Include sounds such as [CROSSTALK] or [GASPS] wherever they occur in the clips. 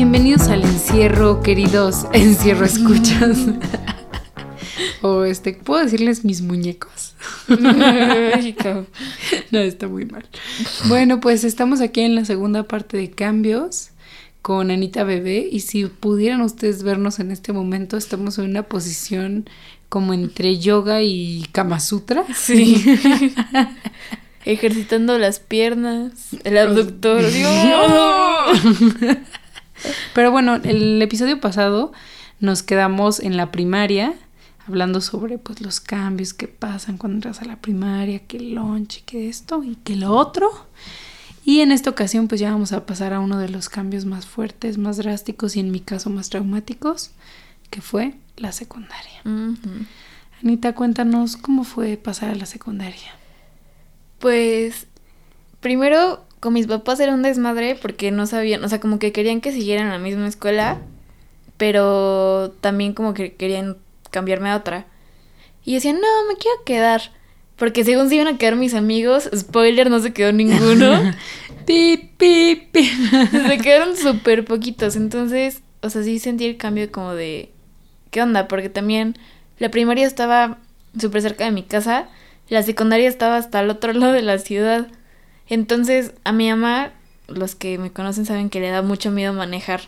Bienvenidos al encierro, queridos [LAUGHS] encierro escuchas. [LAUGHS] o este, ¿puedo decirles mis muñecos? [LAUGHS] no, está muy mal. Bueno, pues estamos aquí en la segunda parte de cambios con Anita Bebé y si pudieran ustedes vernos en este momento, estamos en una posición como entre yoga y Kama Sutra. Sí. Ejercitando las piernas, el abductor. Pero bueno, el episodio pasado nos quedamos en la primaria hablando sobre pues los cambios que pasan cuando entras a la primaria, que el lunch, que esto y que lo otro. Y en esta ocasión pues ya vamos a pasar a uno de los cambios más fuertes, más drásticos y en mi caso más traumáticos, que fue la secundaria. Anita, cuéntanos cómo fue pasar a la secundaria. Pues primero con mis papás era un desmadre porque no sabían, o sea, como que querían que siguieran en la misma escuela, pero también como que querían cambiarme a otra. Y decían, no, me quiero quedar. Porque según se iban a quedar mis amigos, spoiler, no se quedó ninguno. [LAUGHS] pi, pi, pi. [LAUGHS] se quedaron súper poquitos. Entonces, o sea, sí sentí el cambio como de, ¿qué onda? Porque también la primaria estaba súper cerca de mi casa, la secundaria estaba hasta el otro lado de la ciudad. Entonces, a mi mamá, los que me conocen saben que le da mucho miedo manejar.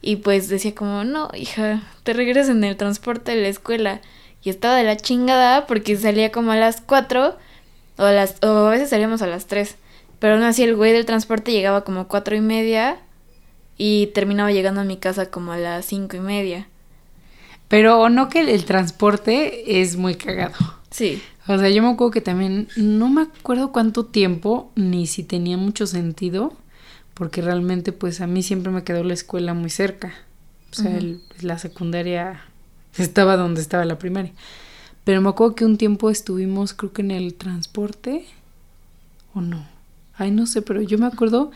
Y pues decía como, no, hija, te regresas en el transporte de la escuela. Y estaba de la chingada porque salía como a las 4 o a, las, o a veces salíamos a las 3. Pero aún así el güey del transporte llegaba como cuatro y media y terminaba llegando a mi casa como a las cinco y media. Pero no que el transporte es muy cagado. Sí. O sea, yo me acuerdo que también, no me acuerdo cuánto tiempo, ni si tenía mucho sentido, porque realmente pues a mí siempre me quedó la escuela muy cerca. O sea, la secundaria estaba donde estaba la primaria. Pero me acuerdo que un tiempo estuvimos, creo que en el transporte, o no. Ay, no sé, pero yo me acuerdo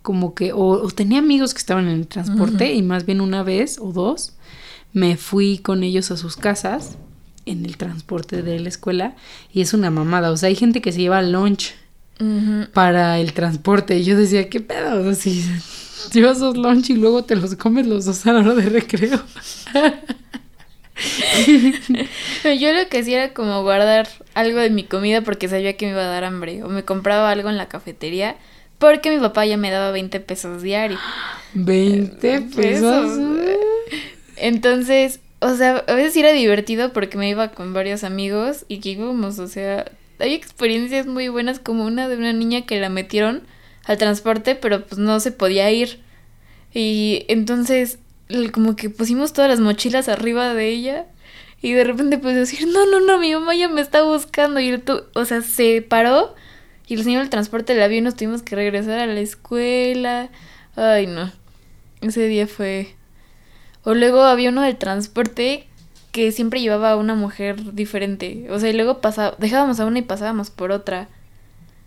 como que, o, tenía amigos que estaban en el transporte y más bien una vez o dos me fui con ellos a sus casas en el transporte de la escuela y es una mamada. O sea, hay gente que se lleva lunch para el transporte y yo decía, ¿qué pedo? O sea, si [LAUGHS] llevas dos lunch y luego te los comes los dos a la hora de recreo. yo lo que hacía era como guardar algo de mi comida porque sabía que me iba a dar hambre. O me compraba algo en la cafetería porque mi papá ya me daba 20 pesos diario. [GASPS] 20 pesos. Entonces, o sea, a veces era divertido porque me iba con varios amigos y que íbamos, o sea, hay experiencias muy buenas como una de una niña que la metieron al transporte pero pues no se podía ir. Y entonces como que pusimos todas las mochilas arriba de ella y de repente pues decir, no, no, no, mi mamá ya me está buscando y tú, o sea, se paró y el señor del transporte la vio y nos tuvimos que regresar a la escuela. Ay, no. Ese día fue... O luego había uno del transporte que siempre llevaba a una mujer diferente. O sea, y luego pasaba, dejábamos a una y pasábamos por otra.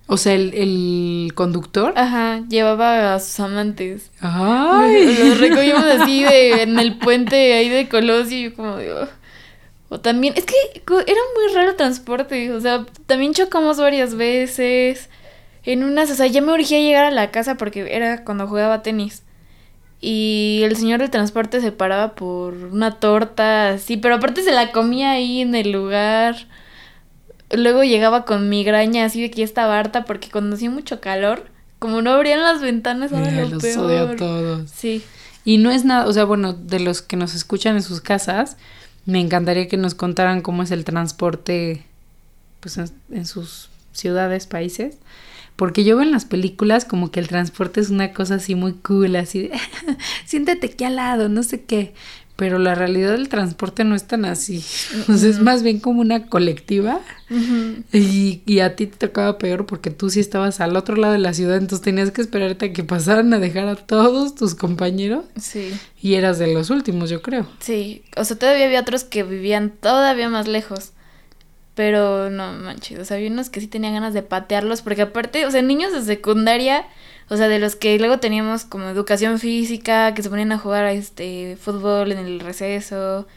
O sea, el, el conductor. Ajá, llevaba a sus amantes. Ay. [LAUGHS] Los recogimos así de, en el puente ahí de Colosio y yo como digo. O también, es que era muy raro el transporte, o sea, también chocamos varias veces. En unas, o sea, ya me urgía llegar a la casa porque era cuando jugaba tenis. Y el señor del transporte se paraba por una torta, así, pero aparte se la comía ahí en el lugar. Luego llegaba con migraña, así de que ya estaba harta porque cuando hacía mucho calor, como no abrían las ventanas, era lo los peor. odio a todos. Sí. Y no es nada, o sea, bueno, de los que nos escuchan en sus casas, me encantaría que nos contaran cómo es el transporte pues en, sus ciudades, países. Porque yo veo en las películas como que el transporte es una cosa así muy cool, así de, [LAUGHS] siéntate aquí al lado, no sé qué. Pero la realidad del transporte no es tan así. [LAUGHS] O sea, es más bien como una colectiva. y, y, a ti te tocaba peor porque tú sí estabas al otro lado de la ciudad, entonces tenías que esperarte a que pasaran a dejar a todos tus compañeros. Sí. Y eras de los últimos, yo creo. Sí. O sea, todavía había otros que vivían todavía más lejos. Pero no manches, o sea, había unos que sí tenían ganas de patearlos, porque aparte, o sea, niños de secundaria, o sea, de los que luego teníamos como educación física, que se ponían a jugar a este fútbol en el receso,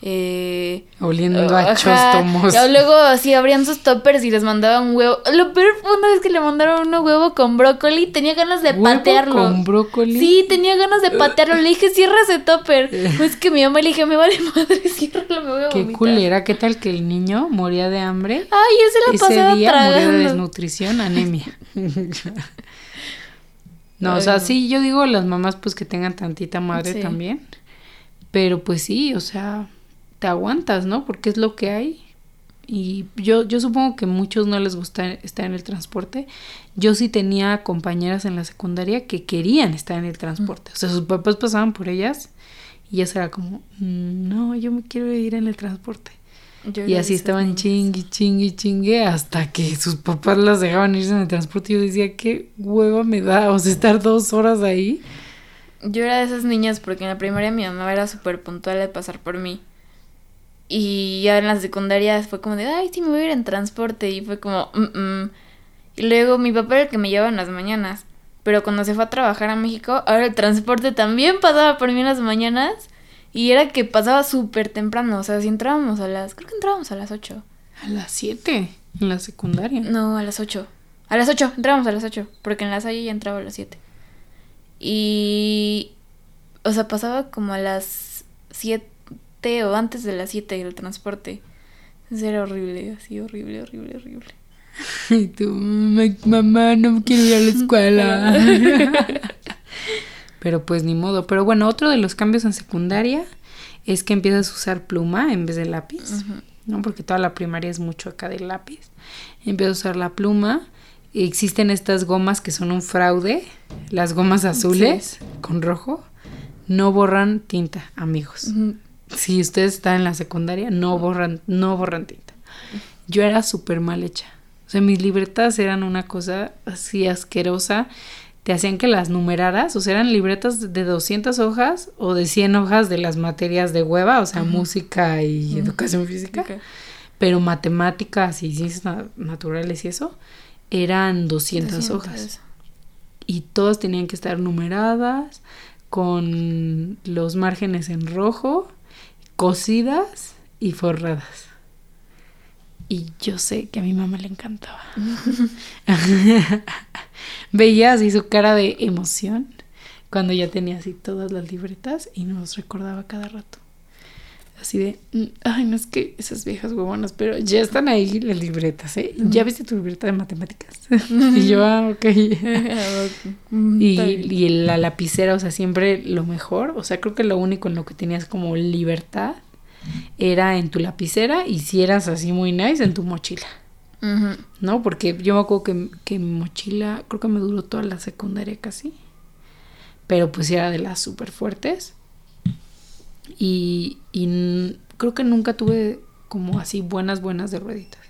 Eh, Oliendo a chóstomos. y luego así abrían sus toppers y les mandaban huevo. Lo peor fue una vez que le mandaron uno huevo con brócoli. Tenía ganas de ¿Huevo patearlo. con brócoli? Sí, tenía ganas de patearlo. Le dije, cierra ese topper. [LAUGHS] Pues que mi mamá le dije, me vale madre, [LAUGHS] ciérralo, me voy a Qué vomitar. culera, ¿qué tal que el niño moría de hambre? Ay, ese la Ese pasaba día murió de tragando. desnutrición, anemia. [LAUGHS] no, o sea, no. sí, yo digo las mamás pues que tengan tantita madre Sí. también. Pero pues sí, o sea, te aguantas, ¿no? Porque es lo que hay. Y yo, yo supongo que muchos no les gusta estar en el transporte. Yo sí tenía compañeras en la secundaria que querían estar en el transporte. O sea, sus papás pasaban por ellas y ellas era como, "Mm, no, yo me quiero ir en el transporte. Yo Y así estaban chingue, chingue, chingue hasta que sus papás las dejaban irse en el transporte. Y yo decía, qué hueva me da, o sea, estar dos horas ahí. Yo era de esas niñas porque en la primaria mi mamá era súper puntual de pasar por mí. Y ya en la secundaria fue como de, ay, sí, me voy a ir en transporte. Y fue como, "Mm, mm". Y luego mi papá era el que me llevaba en las mañanas. Pero cuando se fue a trabajar a México, ahora el transporte también pasaba por mí en las mañanas. Y era que pasaba súper temprano. O sea, si entrábamos a las. Creo que entrábamos a las 8. A las 7 en la secundaria. No, a las 8. A las 8, entrábamos a las 8, porque en la salle ya entraba a las 7. Y. O sea, pasaba como a las 7 o antes de las 7 el transporte. Entonces era horrible, así horrible, horrible, horrible. [LAUGHS] Y tú, "Ma- mamá, no quiero ir a la escuela. [LAUGHS] Pero pues ni modo. Pero bueno, otro de los cambios en secundaria es que empiezas a usar pluma en vez de lápiz. ¿no? Porque toda la primaria es mucho acá de lápiz. Empiezo a usar la pluma. Existen estas gomas que son un fraude, las gomas azules con rojo. No borran tinta, amigos. Ujú. Si ustedes están en la secundaria, no borran, no borran tinta. Yo era súper mal hecha. O sea, mis libretas eran una cosa así asquerosa. Te hacían que las numeraras, o sea, eran libretas de 200 hojas o de 100 hojas de las materias de hueva, o sea, música y educación física pero matemáticas y ciencias na- naturales y eso eran 200, 200. hojas y todas tenían que estar numeradas con los márgenes en rojo, cosidas y forradas. Y yo sé que a mi mamá le encantaba. [LAUGHS] Veía así su cara de emoción cuando ya tenía así todas las libretas y nos recordaba cada rato. Así de, "Mm, ay, no es que esas viejas huevonas, pero ya están ahí las libretas, ¿eh? ¿Ya viste tu libreta de matemáticas? [LAUGHS] y yo, ah, ok. [LAUGHS] Y, y la lapicera, o sea, siempre lo mejor, o sea, creo que lo único en lo que tenías como libertad era en tu lapicera y si eras así muy nice, en tu mochila. ¿no? Porque yo me acuerdo que, que mi mochila, creo que me duró toda la secundaria casi, pero pues era de las súper fuertes. Y, y creo que nunca tuve como así buenas, buenas de rueditas.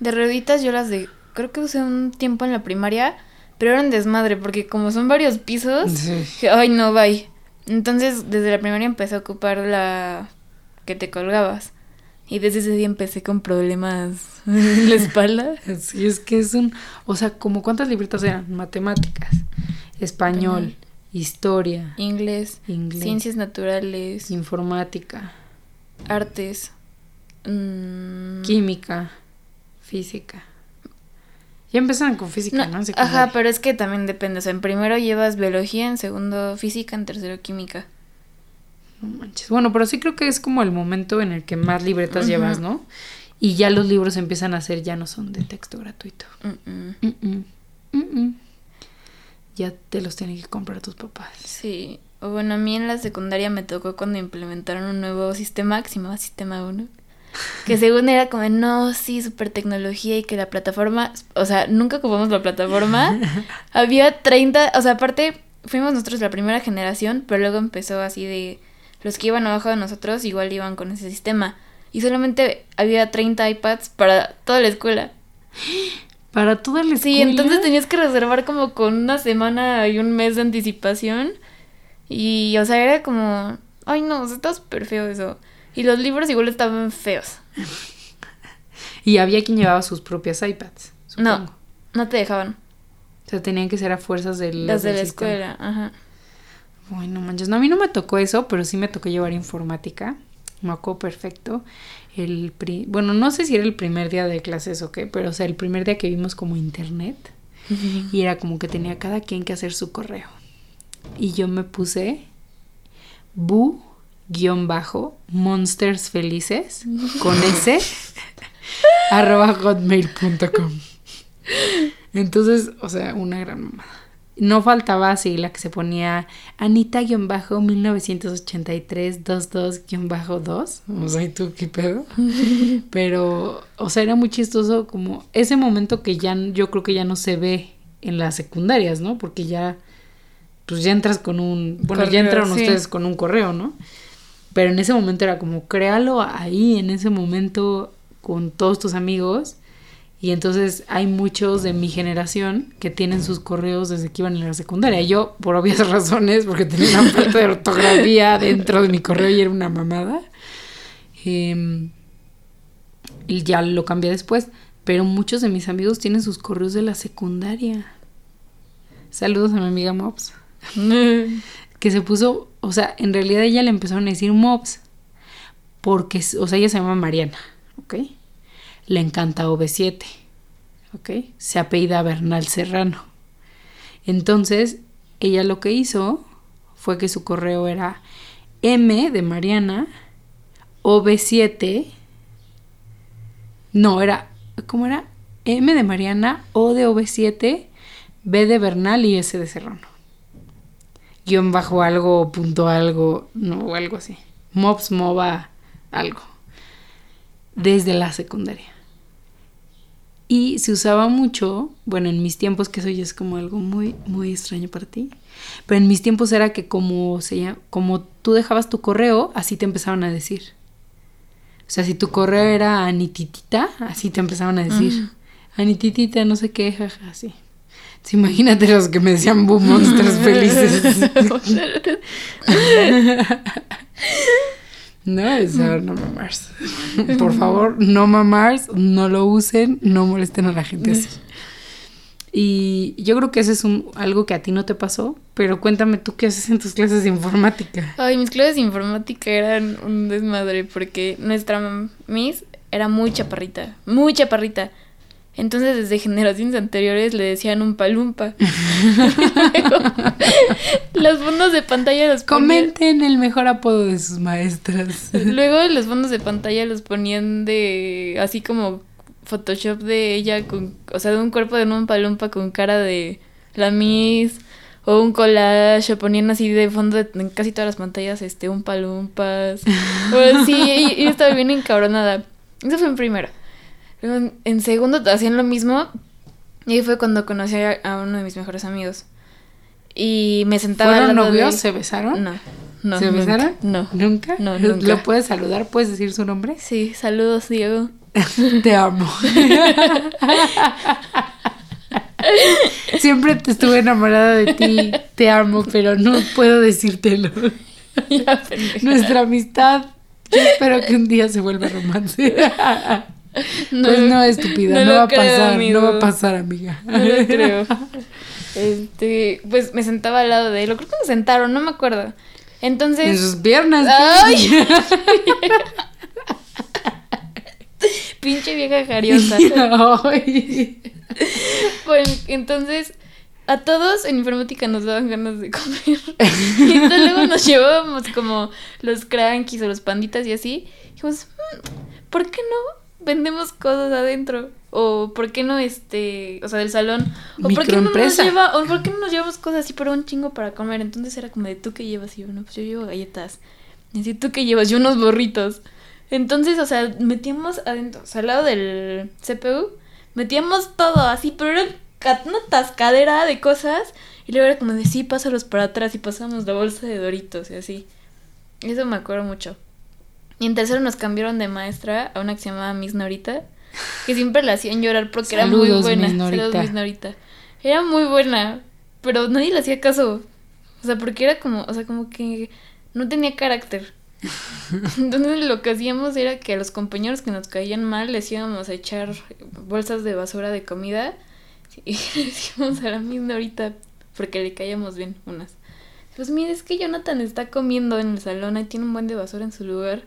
De rueditas yo las de... Creo que usé un tiempo en la primaria, pero era un desmadre, porque como son varios pisos, Sí. ay, no, bye. Entonces, desde la primaria empecé a ocupar la que te colgabas. Y desde ese día empecé con problemas [LAUGHS] en la espalda. [LAUGHS] Sí, es que es un, o sea, como cuántas libretas eran, matemáticas, español, Español. Historia, Inglés, inglés, ciencias naturales, informática, artes, mm, química, física. Ya empezaron con física, no, ¿no? Ajá, pero es que también depende. O sea, en primero llevas biología, en segundo física, en tercero química. No manches. Bueno, pero sí creo que es como el momento en el que más libretas llevas, ¿no? Y ya los libros empiezan a ser, ya no son de texto gratuito. Mm, mm. Ya te los tienen que comprar tus papás. Sí, o bueno, a mí en la secundaria me tocó cuando implementaron un nuevo sistema que se llamaba Sistema 1. Que [LAUGHS] según era como, no, sí, super tecnología y que la plataforma, o sea, nunca ocupamos la plataforma. [LAUGHS] Había 30, o sea, aparte fuimos nosotros la primera generación, pero luego empezó así de, los que iban abajo de nosotros igual iban con ese sistema. Y solamente había 30 iPads para toda la escuela. [LAUGHS] Para toda la Sí, escuela. entonces tenías que reservar como con una semana y un mes de anticipación. Y, o sea, era como, ay no, o sea, está súper feo eso. Y los libros igual estaban feos. [LAUGHS] Y había quien llevaba sus propias iPads. No, no te dejaban. O sea, tenían que ser a fuerzas del. Las de del la sistema. escuela, ajá. Bueno, manches. No, a mí no me tocó eso, pero sí me tocó llevar informática. Me acuerdo perfecto. El bueno, no sé si era el primer día de clases o qué, pero o sea, el primer día que vimos como internet y era como que tenía cada quien que hacer su correo. Y yo me puse bu guion bajo monsters felices con ese [LAUGHS] arroba hotmail.com. Entonces, o sea, una gran mamada. No faltaba así la que se ponía Anita-1983-22-2. O sea, ¿y tú qué pedo? [LAUGHS] Pero, o sea, era muy chistoso como ese momento que ya yo creo que ya no se ve en las secundarias, ¿no? Porque ya, pues ya entras con un, bueno, ya entraron ustedes con un correo, ¿no? Pero en ese momento era como, créalo ahí, en ese momento, con todos tus amigos y entonces hay muchos de mi generación que tienen sus correos desde que iban en la secundaria. Yo, por obvias [LAUGHS] razones, porque tenía una falta de ortografía dentro de mi correo y era una mamada. Em, y ya lo cambié después. Pero muchos de mis amigos tienen sus correos de la secundaria. Saludos a mi amiga Mobs. [LAUGHS] que se puso, o sea, en realidad ella le empezaron a decir Mobs. Porque, o sea, ella se llama Mariana, ¿ok? Le encanta OV7, ¿ok? Se apellida Bernal Serrano. Entonces, ella lo que hizo fue que su correo era M de Mariana, OV7, no, era, ¿cómo era? M de Mariana, O de OV7, B de Bernal y S de Serrano. Guión bajo algo, punto algo, no, algo así. Mobs, MOBA, algo. Desde la secundaria. Y se usaba mucho, bueno, en mis tiempos, que eso ya es como algo muy, muy extraño para ti, pero en mis tiempos era que como, se como tú dejabas tu correo, así te empezaban a decir. O sea, si tu correo era Anititita, así te empezaban a decir. Anititita, no sé qué, jaja, así. imagínate los que me decían Boom Monsters felices. [LAUGHS] [LAUGHS] No, eso no mamars. [LAUGHS] Por favor, no mamars, no lo usen, no molesten a la gente así. Y yo creo que ese es un, algo que a ti no te pasó, pero cuéntame tú qué haces en tus clases de informática. Ay, mis clases de informática eran un desmadre porque nuestra Miss era muy chaparrita, muy chaparrita. Entonces, desde generaciones anteriores le decían un palumpa. [LAUGHS] [LAUGHS] los fondos de pantalla los ponían... Comenten el mejor apodo de sus maestras. [LAUGHS] Luego los fondos de pantalla los ponían de... Así como Photoshop de ella con... O sea, de un cuerpo de un palumpa con cara de la Miss... O un collage, o ponían así de fondo en casi todas las pantallas, este, un palumpas. o sí, y, y estaba bien encabronada. Eso fue en primero. En segundo hacían lo mismo. Y ahí fue cuando conocí a, uno de mis mejores amigos. Y me sentaba ¿Fueron novios? ¿Se besaron? No. No, ¿Se besaron? No. ¿Nunca? No, nunca. ¿Lo puedes saludar? ¿Puedes decir su nombre? Sí, saludos, Diego. [LAUGHS] Te amo. [LAUGHS] Siempre te estuve enamorada de ti. Te amo, pero no puedo decírtelo. [LAUGHS] Nuestra amistad, yo espero que un día se vuelva romance. [LAUGHS] No, pues no, estúpida, no, va a pasar, no va a pasar, amiga. No lo [LAUGHS] creo. Este, pues me sentaba al lado de él, creo que me sentaron, no me acuerdo. Entonces. En sus piernas. ¡Ay! [LAUGHS] Pinche vieja jariosa. Ay. Pues entonces a todos en informática nos daban ganas de comer. y entonces luego nos llevábamos como los crankies o los panditas y así. dijimos, mm, ¿por qué no vendemos cosas adentro? O ¿por qué no este, o sea, del salón? ¿O por qué no nos lleva, o por qué no nos llevamos cosas así pero un chingo para comer? Entonces era como de tú que llevas y yo, no, pues yo llevo galletas. Y así tú que llevas, yo unos borritos. Entonces, o sea, metíamos adentro, o sea, al lado del CPU, metíamos todo así, pero era una tascadera de cosas. Y luego era como de sí, pásalos para atrás y pasamos la bolsa de doritos y así. Eso me acuerdo mucho. Y en tercero nos cambiaron de maestra a una que se llamaba Miss Norita, que siempre la hacían llorar porque era muy buena. Saludos, Miss Norita. Era muy buena, pero nadie le hacía caso. O sea, porque era como, o sea, como que no tenía carácter. [LAUGHS] Entonces lo que hacíamos era que a los compañeros que nos caían mal les íbamos a echar bolsas de basura de comida y [LAUGHS] le decíamos a la Miss Norita porque le caíamos bien unas. Pues mire, es que Jonathan está comiendo en el salón, ahí tiene un buen de basura en su lugar.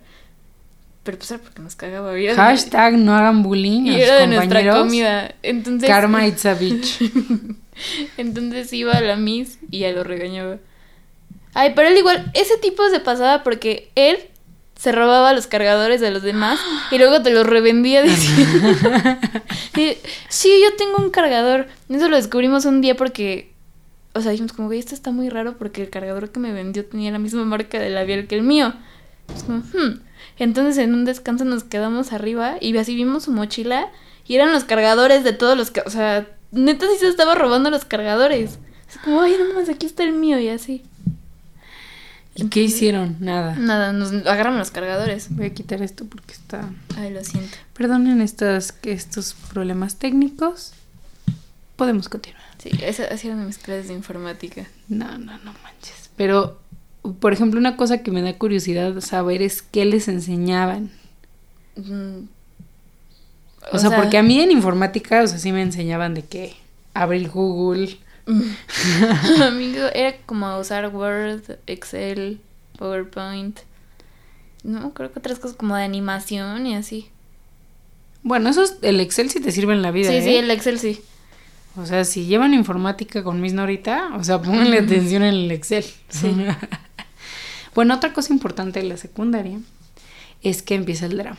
Pero pues era porque nos cagaba. era de- Hashtag no hagan bullying y era de nuestra comida. Entonces, Karma it's a bitch. [LAUGHS] entonces iba a la Miss y ya lo regañaba. Ay, pero él igual, ese tipo se pasaba porque él se robaba los cargadores de los demás y luego te los revendía diciendo, [LAUGHS] sí, sí, yo tengo un cargador. Eso lo descubrimos un día porque, o sea, dijimos como, güey, esto está muy raro porque el cargador que me vendió tenía la misma marca de labial que el mío. Es como, "Hmm". Entonces en un descanso nos quedamos arriba y así vimos su mochila y eran los cargadores de todos los... O sea, neta sí se estaba robando los cargadores. Es como, ay, no mames, aquí está el mío y así. ¿Y qué hicieron? Nada. Nada, nos agarran los cargadores. Voy a quitar esto porque está... Ay, lo siento. Perdonen estas, estos problemas técnicos. Podemos continuar. Sí, esa- así eran mis clases de informática. No, no, no manches. Pero, por ejemplo, una cosa que me da curiosidad saber es qué les enseñaban. Mm. O, sea, porque a mí en informática, o sea, sí me enseñaban de que abrir Google. [LAUGHS] Amigo, era como usar Word, Excel, PowerPoint. No, creo que otras cosas como de animación y así. Bueno, eso es, el Excel sí te sirve en la vida. Sí, sí, ¿eh? el Excel sí. O sea, si llevan informática con Miss Norita, o sea, [LAUGHS] pónganle atención en el Excel. Sí. [LAUGHS] bueno, otra cosa importante de la secundaria es que empieza el drama.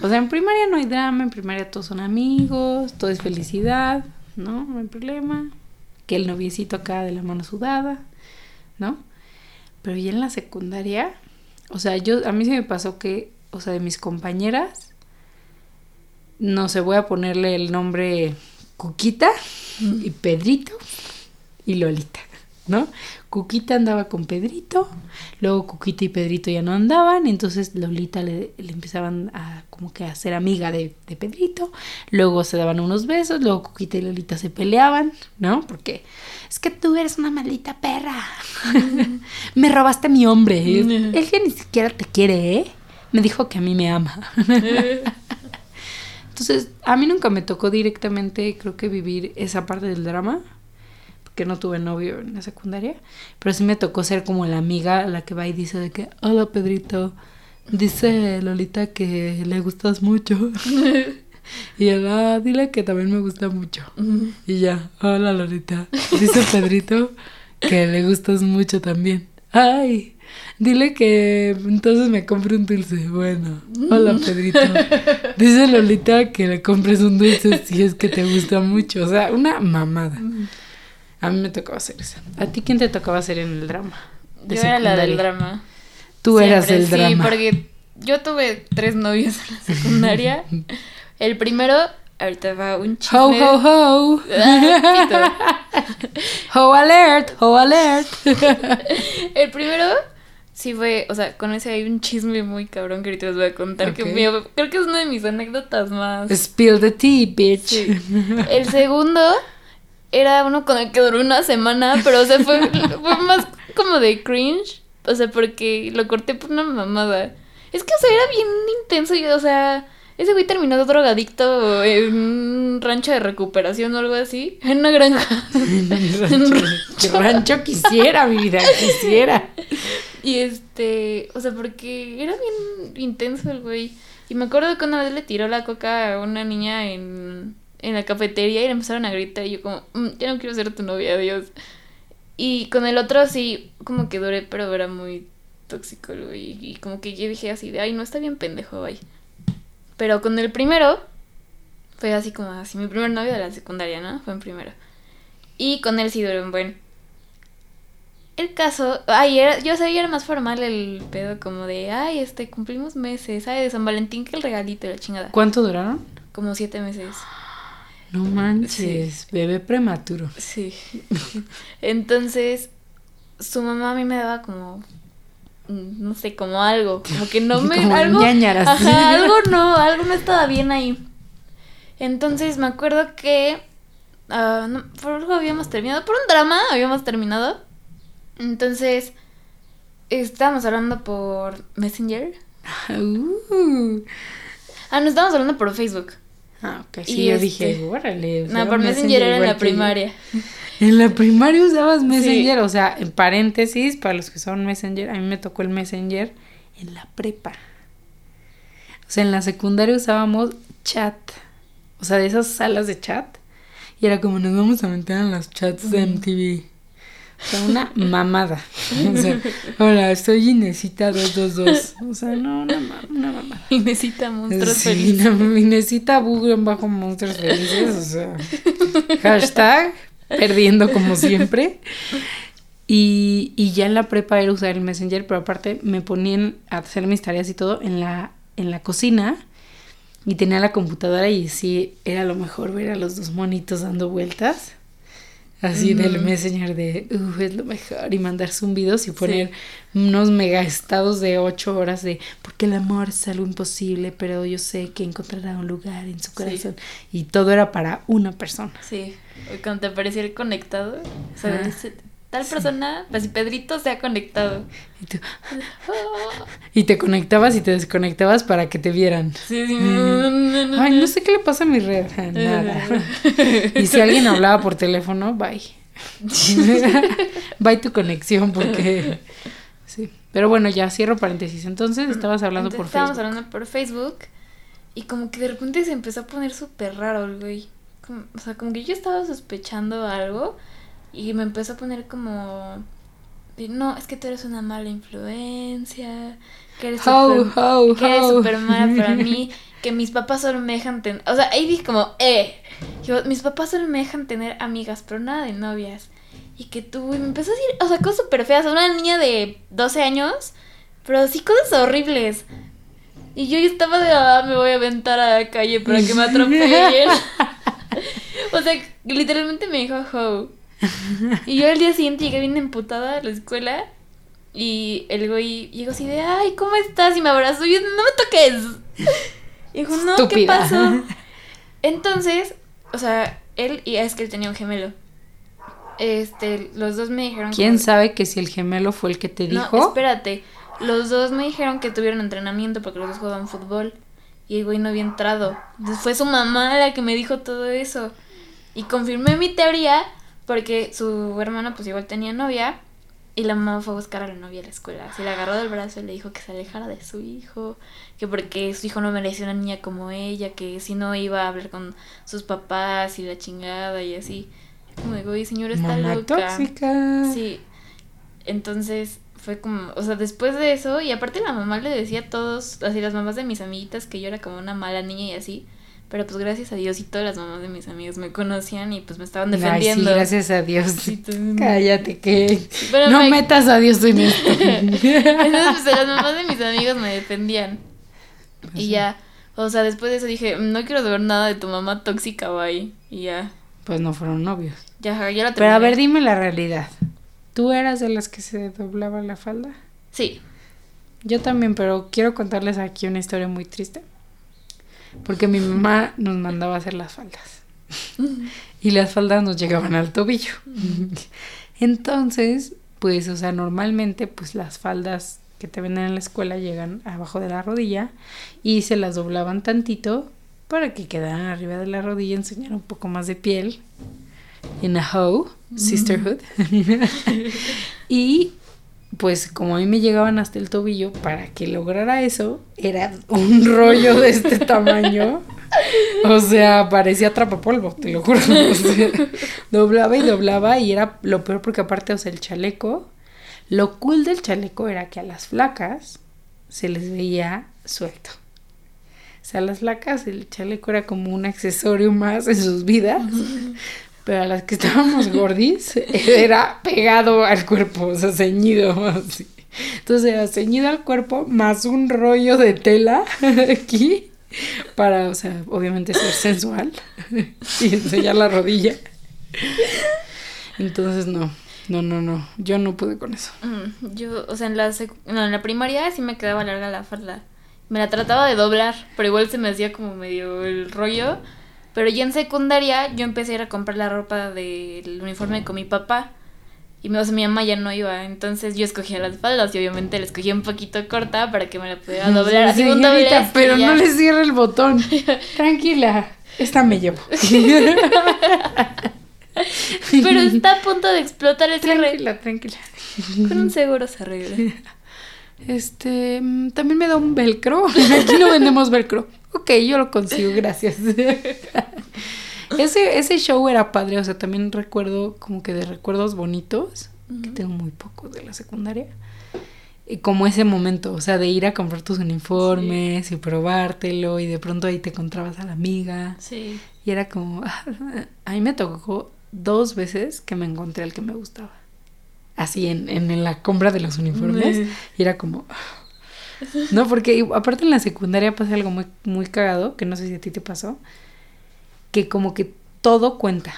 O sea, en primaria no hay drama, en primaria todos son amigos, todo es felicidad, ¿no? No hay problema. Que el noviecito acá de la mano sudada, ¿no? Pero ya en la secundaria, o sea, yo a mí se me pasó que, o sea, de mis compañeras, no sé, voy a ponerle el nombre Cuquita y Pedrito y Lolita, ¿no? Cuquita andaba con Pedrito, luego Cuquita y Pedrito ya no andaban, entonces Lolita le, le empezaban a como que a ser amiga de, de Pedrito, luego se daban unos besos, luego Cuquita y Lolita se peleaban, ¿no? Porque es que tú eres una maldita perra, [LAUGHS] me robaste a mi hombre, [LAUGHS] él que ni siquiera te quiere, ¿eh? Me dijo que a mí me ama. [LAUGHS] Entonces, a mí nunca me tocó directamente, creo que vivir esa parte del drama, porque no tuve novio en la secundaria, pero sí me tocó ser como la amiga a la que va y dice de que, hola Pedrito, dice Lolita que le gustas mucho. [LAUGHS] y él, ah, dile que también me gusta mucho. Y ya, hola Lolita, dice Pedrito que le gustas mucho también. Ay, dile que entonces me compre un dulce. Bueno, hola Pedrito. Dice Lolita que le compres un dulce si es que te gusta mucho. O sea, una mamada. A mí me tocaba hacer eso. ¿A ti quién te tocaba hacer en el drama? de Yo era la del drama. Tú eras el Siempre, drama. Sí, porque yo tuve tres novios en la [LAUGHS] secundaria. El primero, ahorita va un chisme. Ho, ho, [LAUGHS] ho. Ho alert, ho alert. [LAUGHS] El primero sí fue, o sea, con ese hay un chisme muy cabrón que ahorita les voy a contar. Que creo que es una de mis anécdotas más. Spill the tea, bitch. Sí. El segundo era uno con el que duró una semana, pero o sea, fue, fue más como de cringe. O sea, porque lo corté por una mamada. Es que, o sea, era bien intenso y, o sea, ese güey terminó drogadicto en un rancho de recuperación o algo así. En una granja. En [LAUGHS] un rancho. ¿Qué rancho quisiera, mi vida? Quisiera. Y este, o sea, porque era bien intenso el güey. Y me acuerdo que una vez le tiró la coca a una niña en, en la cafetería y le empezaron a gritar. Y yo, como, "Mm, ya no quiero ser tu novia, adiós. Y con el otro sí, como que duré, pero era muy tóxico güey. Y como que yo dije así de, ay, no está bien pendejo, bye. Pero con el primero, fue así como así, mi primer novio de la secundaria, ¿no? Fue en primero. Y con él sí duró un buen. El caso, ay, era, yo sabía era más formal el pedo como de, ay, este, cumplimos meses, ay, de San Valentín que el regalito la chingada. ¿Cuánto duraron? Como siete meses. No manches, bebé prematuro. Sí. [LAUGHS] Entonces, su mamá a mí me daba como, mm, no sé, como algo, como que no [LAUGHS] me, Como algo, ajá, algo no, algo no estaba bien ahí. Entonces me acuerdo que, ah, no, por algo habíamos terminado, por un drama habíamos terminado. Entonces, estábamos hablando por Messenger. [LAUGHS] Uh. Ah, no, estábamos hablando por Facebook. Ah, ok. Y Sí, yo este- dije, órale. No, por Messenger era en la primaria. [LAUGHS] En la primaria usabas Messenger, o sea, en paréntesis, para los que son Messenger, a mí me tocó el Messenger en la prepa. sea, en la secundaria usábamos chat. O sea, de esas salas de chat. Y era como nos vamos a meter en los chats de MTV. O sea, una mamada. [LAUGHS] O sea, hola, soy Inesita 222. O sea, no, una, una mamada. Inesita Monstruos sí, Felices. Inesita Bug bajo Monstruos Felices. O sea, [LAUGHS] hashtag perdiendo como siempre. Y, y ya en la prepa era usar el Messenger, pero aparte me ponían a hacer mis tareas y todo en la, en la cocina. Y tenía la computadora y sí, era lo mejor ver a los dos monitos dando vueltas. Así del Messenger de, uh, es lo mejor. Y mandar zumbidos y poner unos mega estados de ocho horas de, porque el amor es algo imposible, pero yo sé que encontrará un lugar en su corazón. Y todo era para una persona. Sí, cuando te aparecía el conectado, o sea, tal persona, pues si Pedrito se ha conectado. Y, tú- y te conectabas y te desconectabas para que te vieran. Sí, sí. Mm. Ay, no sé qué le pasa a mi red. Ah, Nada. Y si alguien hablaba por teléfono, bye. bye tu conexión porque... Sí. Pero bueno, ya cierro paréntesis. Entonces estabas hablando Entonces, por estábamos Facebook. hablando por Facebook y como que de repente se empezó a poner súper raro el güey. Como- o sea, como que yo estaba sospechando algo y me empezó a poner como... No, es que tú eres una mala influencia, que eres How, súper how, que eres how. súper mala para [LAUGHS] mí, que mis papás solo me dejan tener... O sea, ahí dije como, eh, yo, mis papás solo me dejan tener amigas, pero nada de novias. Y que tú, y me empezó a decir, o sea, cosas súper feas, una niña de 12 años, pero sí cosas horribles. Y yo estaba de, ah, me voy a aventar a la calle para que me [LAUGHS] atropellen. [LAUGHS] o sea, literalmente me dijo, ho. [LAUGHS] Y yo al día siguiente llegué bien emputada a la escuela y el güey llegó así de, ay, ¿cómo estás? Y me abrazó y yo, no me toques. Y dijo, no, ¿qué pasó? [LAUGHS] Entonces, o sea, él, y es que él tenía un gemelo. Este, los dos me dijeron ¿Quién como- sabe que si el gemelo fue el que te no, dijo? espérate. Los dos me dijeron que tuvieron entrenamiento porque los dos jugaban fútbol. Y el güey no había entrado. Entonces fue su mamá la que me dijo todo eso. Y confirmé mi teoría porque su hermana pues igual tenía novia. Y la mamá fue a buscar a la novia a la escuela. Se la agarró del brazo y le dijo que se alejara de su hijo. Que porque su hijo no merecía una niña como ella. Que si no iba a hablar con sus papás y la chingada y así. Como digo, y señora está Mamá loca. tóxica. Sí. Entonces fue como, o sea, después de eso, y aparte la mamá le decía a todos, así las mamás de mis amiguitas, que yo era como una mala niña y así. Pero pues gracias a Dios y todas las mamás de mis amigos me conocían y pues me estaban Ay, sí, defendiendo. gracias a Dios. Sí, [LAUGHS] Cállate que no me- metas a Dios en esto. [LAUGHS] Entonces pues las mamás de mis amigos me defendían. Pues Y ya, o sea, después de eso dije, no quiero saber nada de tu mamá tóxica, bye. Y ya, Pues no fueron novios. ya, ya la Pero a ver, dime la realidad. ¿Tú eras de las que se doblaba la falda? Sí. Yo también, pero quiero contarles aquí una historia muy triste. Porque mi mamá nos mandaba a hacer las faldas. Y las faldas nos llegaban al tobillo. Entonces, pues, o sea, normalmente, pues las faldas que te venden en la escuela llegan abajo de la rodilla y se las doblaban tantito para que quedaran arriba de la rodilla, enseñar un poco más de piel. In a hoe, sisterhood. [LAUGHS] [LAUGHS] y pues como a mí me llegaban hasta el tobillo, para que lograra eso, era un [LAUGHS] rollo de este tamaño. O sea, parecía atrapapolvo, te lo juro. [LAUGHS] Doblaba y doblaba y era lo peor porque aparte, o sea, el chaleco, lo cool del chaleco era que a las flacas se les veía suelto. O sea, a las flacas el chaleco era como un accesorio más en sus vidas. Pero a las que estábamos gordis [LAUGHS] era pegado al cuerpo, o sea, ceñido así. Entonces era ceñido al cuerpo más un rollo de tela [LAUGHS] aquí para, o sea, obviamente ser sensual [LAUGHS] y enseñar la rodilla. Entonces no, no, no, no, yo no pude con eso. Mm, Yo, o sea, en la, sec- no, en la primaria sí me quedaba larga la falda. Me la trataba de doblar, pero igual se me hacía como medio el rollo. Pero ya en secundaria yo empecé a ir a comprar la ropa del uniforme con mi papá. Y me- o sea, mi mamá ya no iba, entonces yo escogía las faldas y obviamente la escogía un poquito corta para que me la pudiera doblar. Así un doblez pero no le cierre el botón. [LAUGHS] Tranquila, esta me llevo. [LAUGHS] Pero está a punto de explotar ese re... Tranquila, tranquila. Con un seguro se arregla. [LAUGHS] este, mm, también me da un velcro. Aquí no vendemos velcro. Ok, yo lo consigo, gracias. [LAUGHS] ese, ese show era padre, o sea, también recuerdo como que de recuerdos bonitos, que tengo muy pocos de la secundaria. Y como ese momento, o sea, de ir a comprar tus uniformes y probártelo y de pronto ahí te encontrabas a la amiga. Sí. Y era como, [LAUGHS] a mí me tocó dos veces que me encontré al que me gustaba. Así en, en la compra de los uniformes. Y era como... No, porque aparte en la secundaria pasa algo muy, muy cagado, que no sé si a ti te pasó, que como que todo cuenta,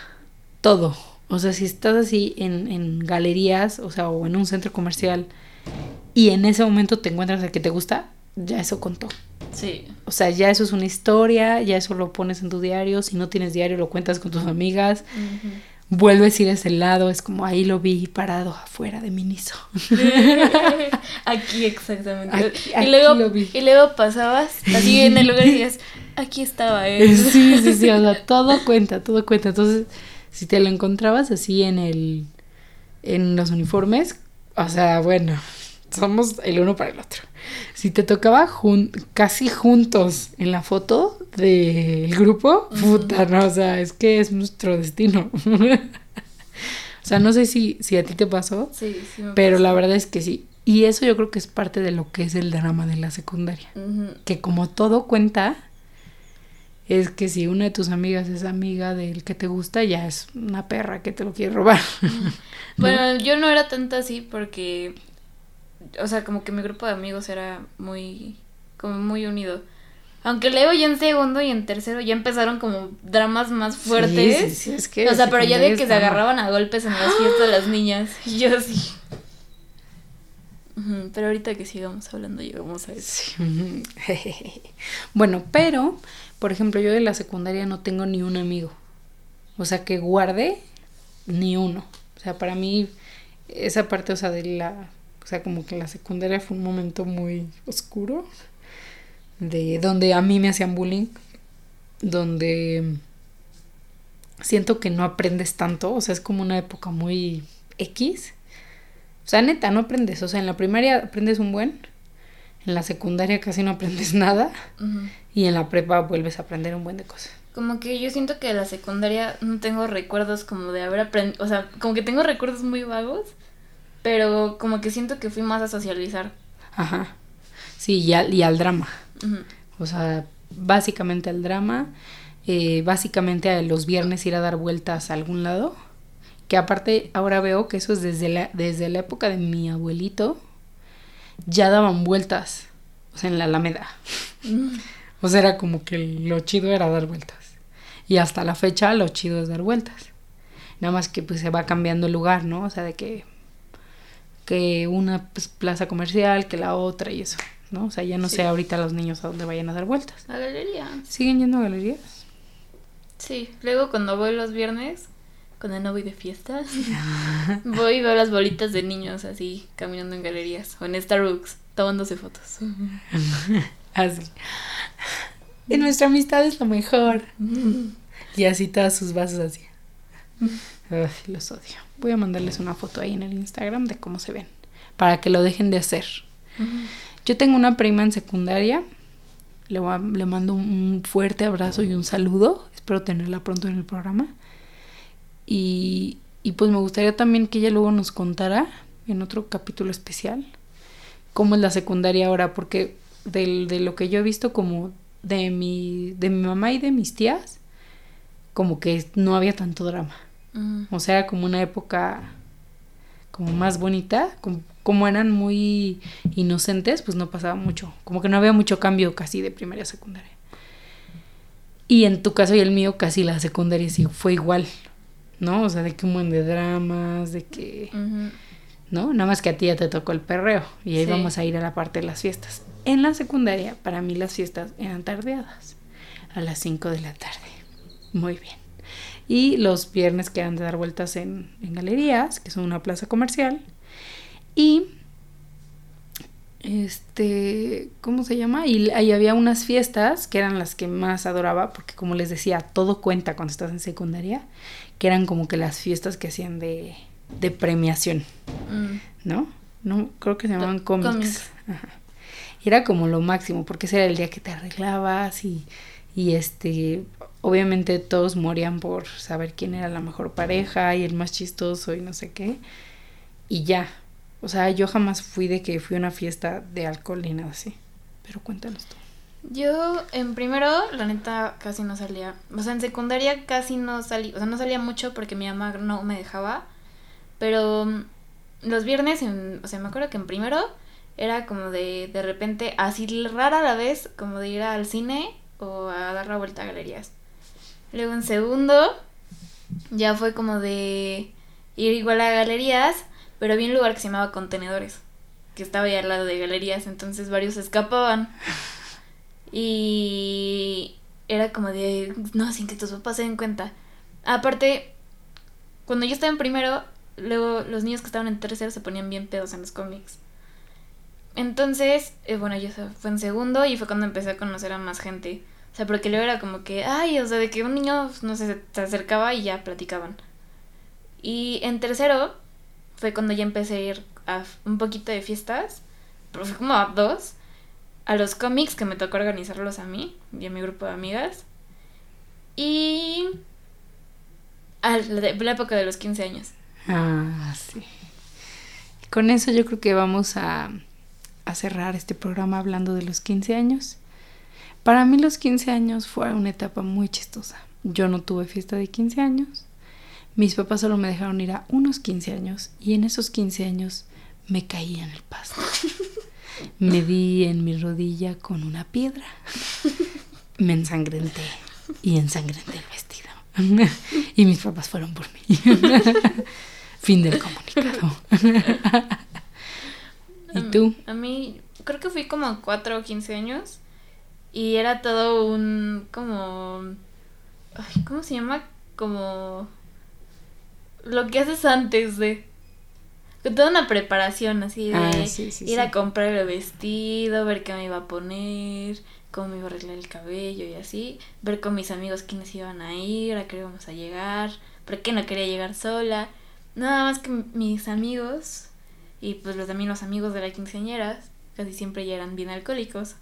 todo. O sea, si estás así en, en galerías, o sea, o en un centro comercial, y en ese momento te encuentras al que te gusta, ya eso contó. Sí. O sea, ya eso es una historia, ya eso lo pones en tu diario, si no tienes diario lo cuentas con tus amigas. Vuelves a ir a ese lado, es como ahí lo vi parado afuera de Miniso. [LAUGHS] aquí exactamente. y, luego, y luego pasabas así en el lugar y dices, aquí estaba [LAUGHS] él. Sí, sí, sí, o sea, todo cuenta, todo cuenta. Entonces, si te lo encontrabas así en el en los uniformes, o sea, bueno, somos el uno para el otro. Si te tocaba casi juntos en la foto del grupo, puta, no, o sea, es que es nuestro destino. [LAUGHS] o sea, no sé si, si a ti te pasó, sí, sí pero la verdad es que sí. Y eso yo creo que es parte de lo que es el drama de la secundaria. Que como todo cuenta, es que si una de tus amigas es amiga del que te gusta, ya es una perra que te lo quiere robar. [LAUGHS] Bueno, yo no era tanto así porque o sea, como que mi grupo de amigos era muy, como muy unido. Aunque luego ya en segundo y en tercero ya empezaron como dramas más fuertes. Sí, sí, es que o sea, pero ya de que se agarraban a golpes en las fiestas las niñas. Y [GASPS] yo sí. Pero ahorita que sigamos hablando llegamos a eso. [LAUGHS] bueno, pero, por ejemplo, yo de la secundaria no tengo ni un amigo. O sea, que guarde ni uno. O sea, para mí, esa parte, o sea, de la o sea, como que la secundaria fue un momento muy oscuro, de donde a mí me hacían bullying, donde siento que no aprendes tanto, o sea, es como una época muy X. O sea, neta, no aprendes, o sea, en la primaria aprendes un buen, en la secundaria casi no aprendes [LAUGHS] nada y en la prepa vuelves a aprender un buen de cosas. Como que yo siento que en la secundaria no tengo recuerdos como de haber aprendido, o sea, como que tengo recuerdos muy vagos pero como que siento que fui más a socializar. Ajá. Sí, y al, y al drama. O sea, básicamente al drama, eh, básicamente a los viernes ir a dar vueltas a algún lado. Que aparte ahora veo que eso es desde la, desde la época de mi abuelito, ya daban vueltas, o sea, en la Alameda. O sea, era como que lo chido era dar vueltas. Y hasta la fecha lo chido es dar vueltas. Nada más que pues se va cambiando el lugar, ¿no? O sea, de que que una pues, plaza comercial, que la otra y eso, ¿no? O sea, ya no sé ahorita los niños a dónde vayan a dar vueltas. A galería. ¿Siguen yendo a galerías? Sí, luego cuando voy los viernes, cuando no voy de fiestas, [LAUGHS] voy y veo las bolitas de niños así caminando en galerías o en Starbucks tomándose fotos. [LAUGHS] así. Y nuestra amistad es lo mejor. [LAUGHS] y así todas sus vasos así. Los odio. Voy a mandarles una foto ahí en el Instagram de cómo se ven, para que lo dejen de hacer. Yo tengo una prima en secundaria, le, le mando un fuerte abrazo y un saludo, espero tenerla pronto en el programa. Y, y pues me gustaría también que ella luego nos contara en otro capítulo especial cómo es la secundaria ahora, porque de lo que yo he visto como de mi, de mi mamá y de mis tías, como que no había tanto drama. O sea, como una época como más bonita, como, eran muy inocentes, pues no pasaba mucho, como que no había mucho cambio casi de primaria a secundaria. Y en tu caso y el mío casi la secundaria sí fue igual, ¿no? O sea, de que un buen de dramas, de que... ¿No? Nada más que a ti ya te tocó el perreo y ahí vamos a ir a la parte de las fiestas. En la secundaria, para mí las fiestas eran tardeadas, a las 5 de la tarde. Muy bien. Y los viernes quedan de dar vueltas en, galerías, que son una plaza comercial. Y este, ¿cómo se llama? Y ahí había unas fiestas que eran las que más adoraba, porque como les decía, todo cuenta cuando estás en secundaria, que eran como que las fiestas que hacían de, de premiación, mm. ¿no? No, creo que se llamaban cómics. cómics. Ajá. Y era como lo máximo, porque ese era el día que te arreglabas y, y este, obviamente todos morían por saber quién era la mejor pareja y el más chistoso y no sé qué. Y ya. O sea, yo jamás fui de que fui a una fiesta de alcohol ni nada así. Pero cuéntanos tú. Yo en primero, la neta, casi no salía. O sea, en secundaria casi no salí. O sea, no salía mucho porque mi mamá no me dejaba. Pero mm, los viernes, en- o sea, me acuerdo que en primero era como de, de repente, así rara a la vez, como de ir al cine o a dar la vuelta a galerías. Luego en segundo, ya fue como de ir igual a galerías, pero había un lugar que se llamaba Contenedores, que estaba ahí al lado de galerías, entonces varios escapaban. [LAUGHS] Y era como de, no, sin que tus papás se den cuenta. Aparte, cuando yo estaba en primero, luego los niños que estaban en tercero se ponían bien pedos en los cómics. Entonces, eh, bueno, yo fue en segundo y fue cuando empecé a conocer a más gente. O sea, porque luego era como que, ay, o sea, de que un niño, no sé, se acercaba y ya platicaban. Y en tercero fue cuando ya empecé a ir a un poquito de fiestas, pero fue como a dos, a los cómics que me tocó organizarlos a mí y a mi grupo de amigas. Y a la, la época de los 15 años. Ah, sí. Con eso yo creo que vamos a, a cerrar este programa hablando de los 15 años. Para mí los 15 años fue una etapa muy chistosa. Yo no tuve fiesta de 15 años. Mis papás solo me dejaron ir a unos 15 años y en esos 15 años me caí en el pasto. [LAUGHS] Me di en mi rodilla con una piedra. Me ensangrenté y ensangrenté el vestido. [LAUGHS] Y mis papás fueron por mí. [LAUGHS] Fin del comunicado. ¿Y tú? A mí, creo que fui como 4 o 15 años. Y era todo un. como. ay, ¿Cómo se llama? Como. Lo que haces antes de. Toda una preparación así de Ah, sí, sí, ir sí. a comprar el vestido, ver qué me iba a poner, cómo me iba a arreglar el cabello y así. Ver con mis amigos quiénes iban a ir, a qué íbamos a llegar, por qué no quería llegar sola. Nada más que mis amigos y pues los, también los amigos de la quinceañera casi siempre ya eran bien alcohólicos.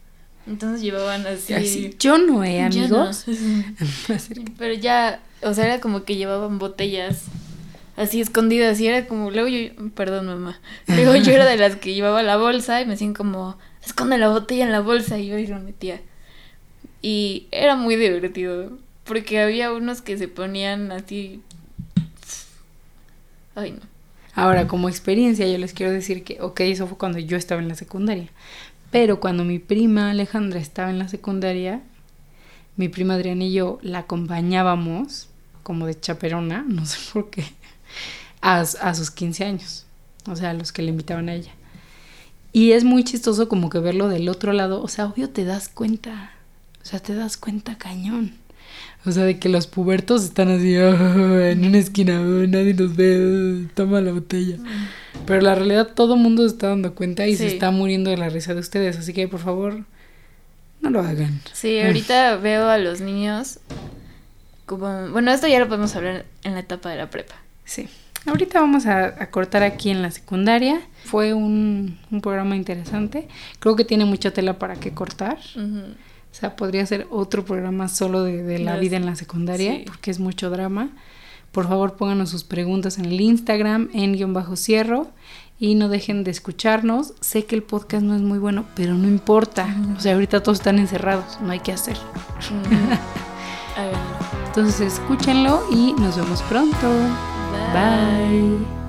Entonces llevaban así... Así, yo no he amigos. no. [LAUGHS] Pero ya, o sea, era como que llevaban botellas así escondidas y era como, luego yo, perdón mamá, luego yo era de las que llevaba la bolsa y me decían como, esconde la botella en la bolsa y yo y lo metía. Y era muy divertido, porque había unos que se ponían así... Ay, no. Ahora, como experiencia, yo les quiero decir que, ok, eso fue cuando yo estaba en la secundaria. Pero cuando mi prima Alejandra estaba en la secundaria, mi prima Adriana y yo la acompañábamos como de chaperona, [LAUGHS] no sé por qué, a, a sus 15 años. O sea, a los que le invitaban a ella. Y es muy chistoso como que verlo del otro lado. O sea, obvio te das cuenta. O sea, te das cuenta cañón. O sea, de que los pubertos están así "Ah", en una esquina, "Ah, nadie nos ve, ah, toma la botella. Pero la realidad todo el mundo se está dando cuenta y se está muriendo de la risa de ustedes. Así que por favor, no lo hagan. Sí, ahorita [LAUGHS] veo a los niños como... Bueno, esto ya lo podemos hablar en la etapa de la prepa. Sí. Ahorita vamos a, a cortar aquí en la secundaria. Fue un, un programa interesante. Creo que tiene mucha tela para que cortar. O sea, podría ser otro programa solo de, de la Las- vida en la secundaria, sí. porque es mucho drama. Por favor, pónganos sus preguntas en el Instagram, en guion bajo cierro, y no dejen de escucharnos. Sé que el podcast no es muy bueno, pero no importa. O sea, ahorita todos están encerrados, no hay que hacer. [LAUGHS] Entonces, escúchenlo y nos vemos pronto. Bye.